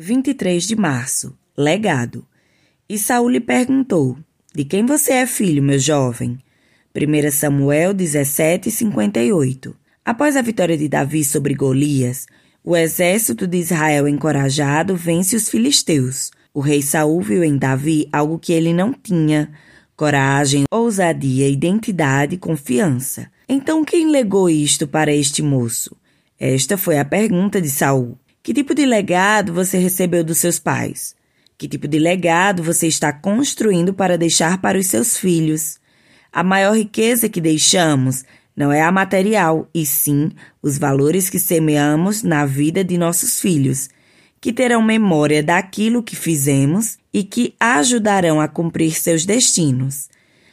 23 de março. Legado. E Saul lhe perguntou: De quem você é filho, meu jovem? 1 Samuel 17, 58. Após a vitória de Davi sobre Golias, o exército de Israel encorajado vence os filisteus. O rei Saul viu em Davi algo que ele não tinha: coragem, ousadia, identidade, confiança. Então quem legou isto para este moço? Esta foi a pergunta de Saul. Que tipo de legado você recebeu dos seus pais? Que tipo de legado você está construindo para deixar para os seus filhos? A maior riqueza que deixamos não é a material, e sim os valores que semeamos na vida de nossos filhos, que terão memória daquilo que fizemos e que ajudarão a cumprir seus destinos.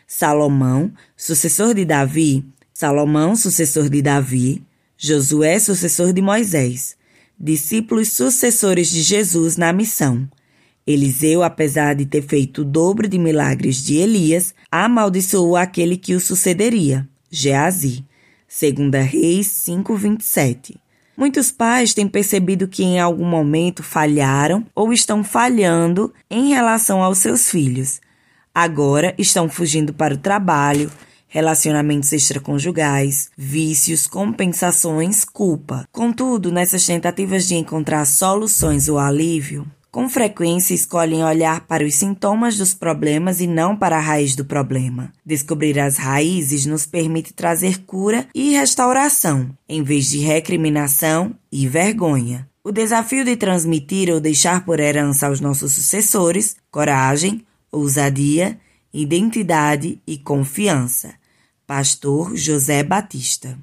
Salomão, sucessor de Davi, Salomão, sucessor de Davi, Josué, sucessor de Moisés discípulos sucessores de Jesus na missão. Eliseu, apesar de ter feito o dobro de milagres de Elias, amaldiçoou aquele que o sucederia, Geazi. Segunda Reis 5:27. Muitos pais têm percebido que em algum momento falharam ou estão falhando em relação aos seus filhos. Agora estão fugindo para o trabalho, relacionamentos extraconjugais, vícios, compensações, culpa. Contudo, nessas tentativas de encontrar soluções ou alívio, com frequência escolhem olhar para os sintomas dos problemas e não para a raiz do problema. Descobrir as raízes nos permite trazer cura e restauração, em vez de recriminação e vergonha. O desafio de transmitir ou deixar por herança aos nossos sucessores coragem, ousadia identidade e confiança. Pastor José Batista